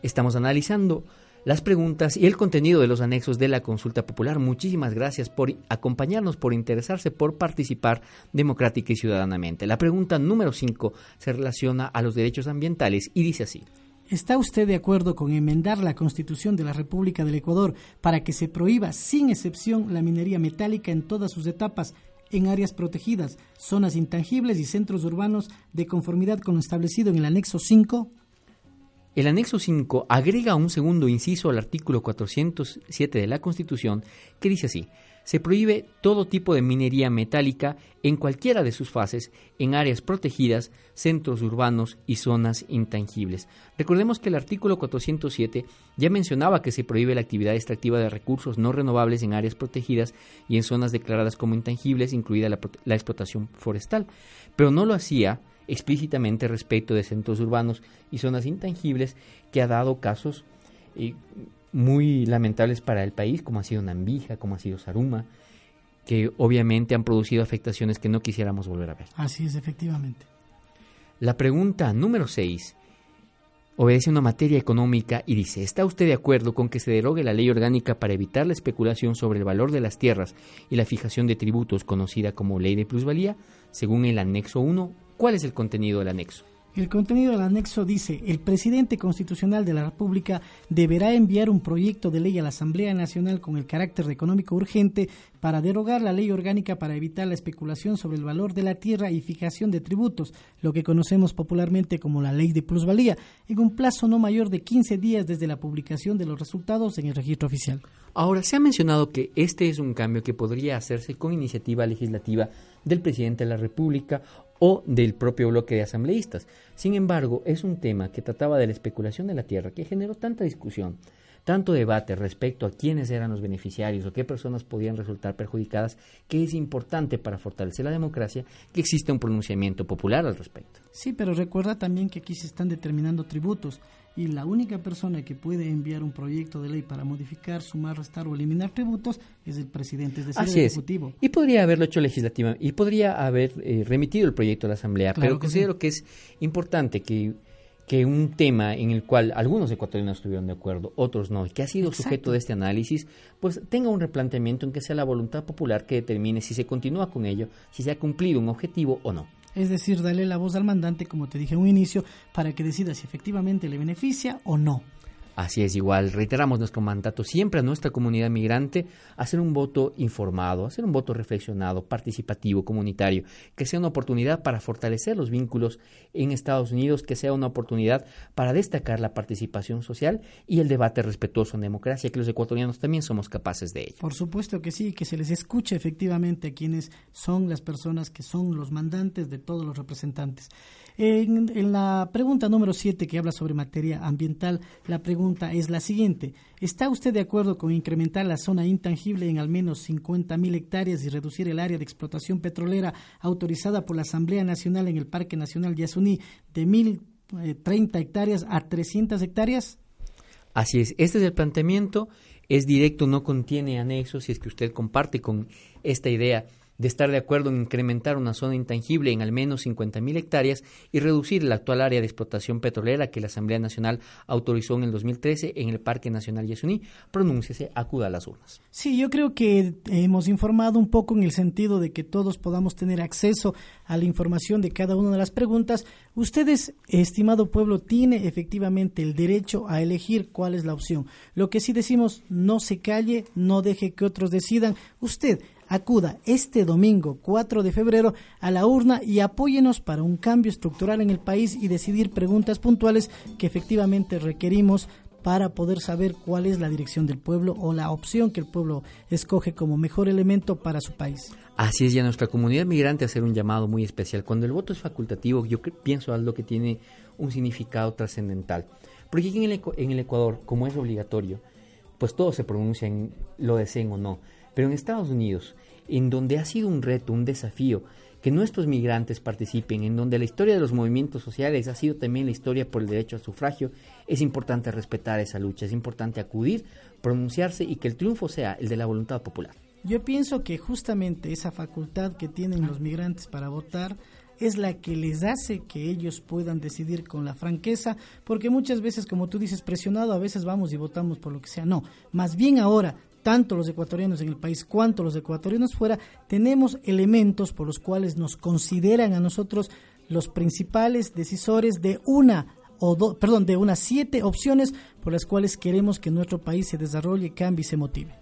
Estamos analizando las preguntas y el contenido de los anexos de la consulta popular. Muchísimas gracias por acompañarnos, por interesarse, por participar democrática y ciudadanamente. La pregunta número 5 se relaciona a los derechos ambientales y dice así. ¿Está usted de acuerdo con enmendar la Constitución de la República del Ecuador para que se prohíba sin excepción la minería metálica en todas sus etapas en áreas protegidas, zonas intangibles y centros urbanos de conformidad con lo establecido en el anexo 5? El anexo 5 agrega un segundo inciso al artículo 407 de la Constitución que dice así, se prohíbe todo tipo de minería metálica en cualquiera de sus fases en áreas protegidas, centros urbanos y zonas intangibles. Recordemos que el artículo 407 ya mencionaba que se prohíbe la actividad extractiva de recursos no renovables en áreas protegidas y en zonas declaradas como intangibles, incluida la, la explotación forestal, pero no lo hacía explícitamente respecto de centros urbanos y zonas intangibles que ha dado casos eh, muy lamentables para el país, como ha sido Nambija, como ha sido Saruma, que obviamente han producido afectaciones que no quisiéramos volver a ver. Así es, efectivamente. La pregunta número 6 obedece a una materia económica y dice, ¿está usted de acuerdo con que se derogue la ley orgánica para evitar la especulación sobre el valor de las tierras y la fijación de tributos conocida como ley de plusvalía? Según el anexo 1, ¿cuál es el contenido del anexo? El contenido del anexo dice, el presidente constitucional de la República deberá enviar un proyecto de ley a la Asamblea Nacional con el carácter económico urgente para derogar la ley orgánica para evitar la especulación sobre el valor de la tierra y fijación de tributos, lo que conocemos popularmente como la ley de plusvalía, en un plazo no mayor de 15 días desde la publicación de los resultados en el registro oficial. Ahora, se ha mencionado que este es un cambio que podría hacerse con iniciativa legislativa del presidente de la República o del propio bloque de asambleístas. Sin embargo, es un tema que trataba de la especulación de la tierra que generó tanta discusión, tanto debate respecto a quiénes eran los beneficiarios o qué personas podían resultar perjudicadas, que es importante para fortalecer la democracia que existe un pronunciamiento popular al respecto. Sí, pero recuerda también que aquí se están determinando tributos y la única persona que puede enviar un proyecto de ley para modificar, sumar, restar o eliminar tributos es el presidente, es decir, Así el es. Ejecutivo. Y podría haberlo hecho legislativa y podría haber eh, remitido el proyecto a la Asamblea, Claro pero que considero que es importante que, que un tema en el cual algunos ecuatorianos estuvieron de acuerdo, otros no, y que ha sido Exacto. sujeto de este análisis, pues tenga un replanteamiento en que sea la voluntad popular que determine si se continúa con ello, si se ha cumplido un objetivo o no. Es decir, darle la voz al mandante, como te dije en un inicio, para que decida si efectivamente le beneficia o no. Así es, igual reiteramos nuestro mandato siempre a nuestra comunidad migrante hacer un voto informado, hacer un voto reflexionado, participativo, comunitario, que sea una oportunidad para fortalecer los vínculos en Estados Unidos, que sea una oportunidad para destacar la participación social y el debate respetuoso en democracia, que los ecuatorianos también somos capaces de ello. Por supuesto que sí, que se les escuche efectivamente a quienes son las personas que son los mandantes de todos los representantes. En, la pregunta número 7 que habla sobre materia ambiental, la pregunta es la siguiente. ¿Está usted de acuerdo con incrementar la zona intangible en al menos 50.000 hectáreas y reducir el área de explotación petrolera autorizada por la Asamblea Nacional en el Parque Nacional Yasuní de 1.030 hectáreas a 300 hectáreas? Así es, este es el planteamiento, es directo, no contiene anexos, si es que usted comparte con esta idea de estar de acuerdo en incrementar una zona intangible en al menos 50.000 hectáreas y reducir la actual área de explotación petrolera que la Asamblea Nacional autorizó en el 2013 en el Parque Nacional Yasuní. Pronúnciese, acuda a las urnas. Sí, yo creo que hemos informado un poco en el sentido de que todos podamos tener acceso a la información de cada una de las preguntas. Ustedes, estimado pueblo, tiene efectivamente el derecho a elegir cuál es la opción. Lo que sí decimos, no se calle, no deje que otros decidan. Usted acuda este domingo 4 de febrero a la urna y apóyenos para un cambio estructural en el país y decidir preguntas puntuales que efectivamente requerimos para poder saber cuál es la dirección del pueblo o la opción que el pueblo escoge como mejor elemento para su país. Así es, ya nuestra comunidad migrante hacer un llamado muy especial. Cuando el voto es facultativo, yo pienso algo que tiene un significado trascendental. Porque en el, en el Ecuador, como es obligatorio, pues todos se pronuncian, lo deseen o no. Pero en Estados Unidos, en donde ha sido un reto, un desafío, que nuestros migrantes participen, en donde la historia de los movimientos sociales ha sido también la historia por el derecho al sufragio, es importante respetar esa lucha, es importante acudir, pronunciarse y que el triunfo sea el de la voluntad popular. Yo pienso que justamente esa facultad que tienen los migrantes para votar es la que les hace que ellos puedan decidir con la franqueza, porque muchas veces, como tú dices, presionado, a veces vamos y votamos por lo que sea. No, más bien ahora tanto los ecuatorianos en el país cuanto los ecuatorianos fuera, tenemos elementos por los cuales nos consideran a nosotros los principales decisores de una o do, perdón, de unas siete opciones por las cuales queremos que nuestro país se desarrolle, cambie y se motive.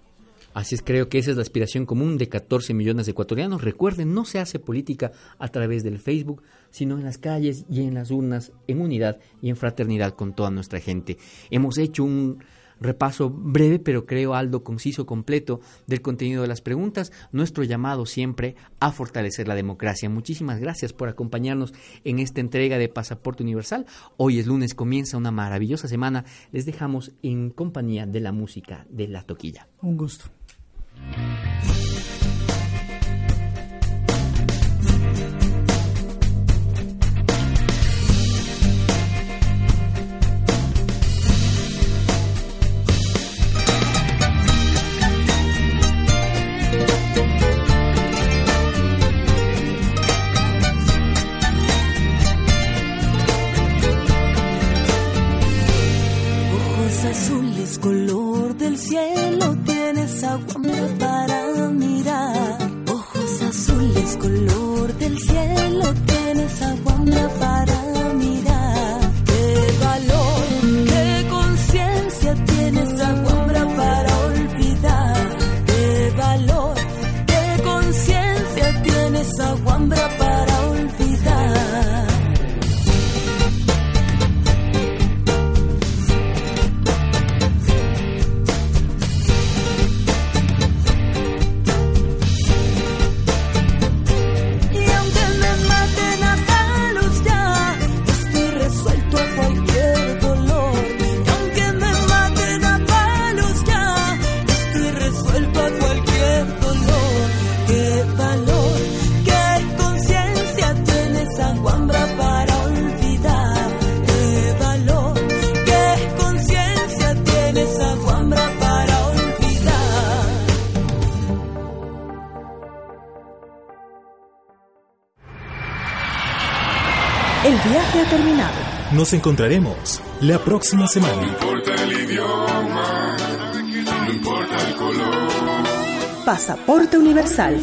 Así es, creo que esa es la aspiración común de 14 millones de ecuatorianos. Recuerden, no se hace política a través del Facebook, sino en las calles y en las urnas, en unidad y en fraternidad con toda nuestra gente. Hemos hecho un repaso breve, pero creo algo conciso, completo del contenido de las preguntas. Nuestro llamado siempre a fortalecer la democracia. Muchísimas gracias por acompañarnos en esta entrega de Pasaporte Universal. Hoy es lunes, comienza una maravillosa semana. Les dejamos en compañía de la música de la toquilla. Un gusto. Nos encontraremos la próxima semana. No importa el idioma, no importa el color. Pasaporte Universal.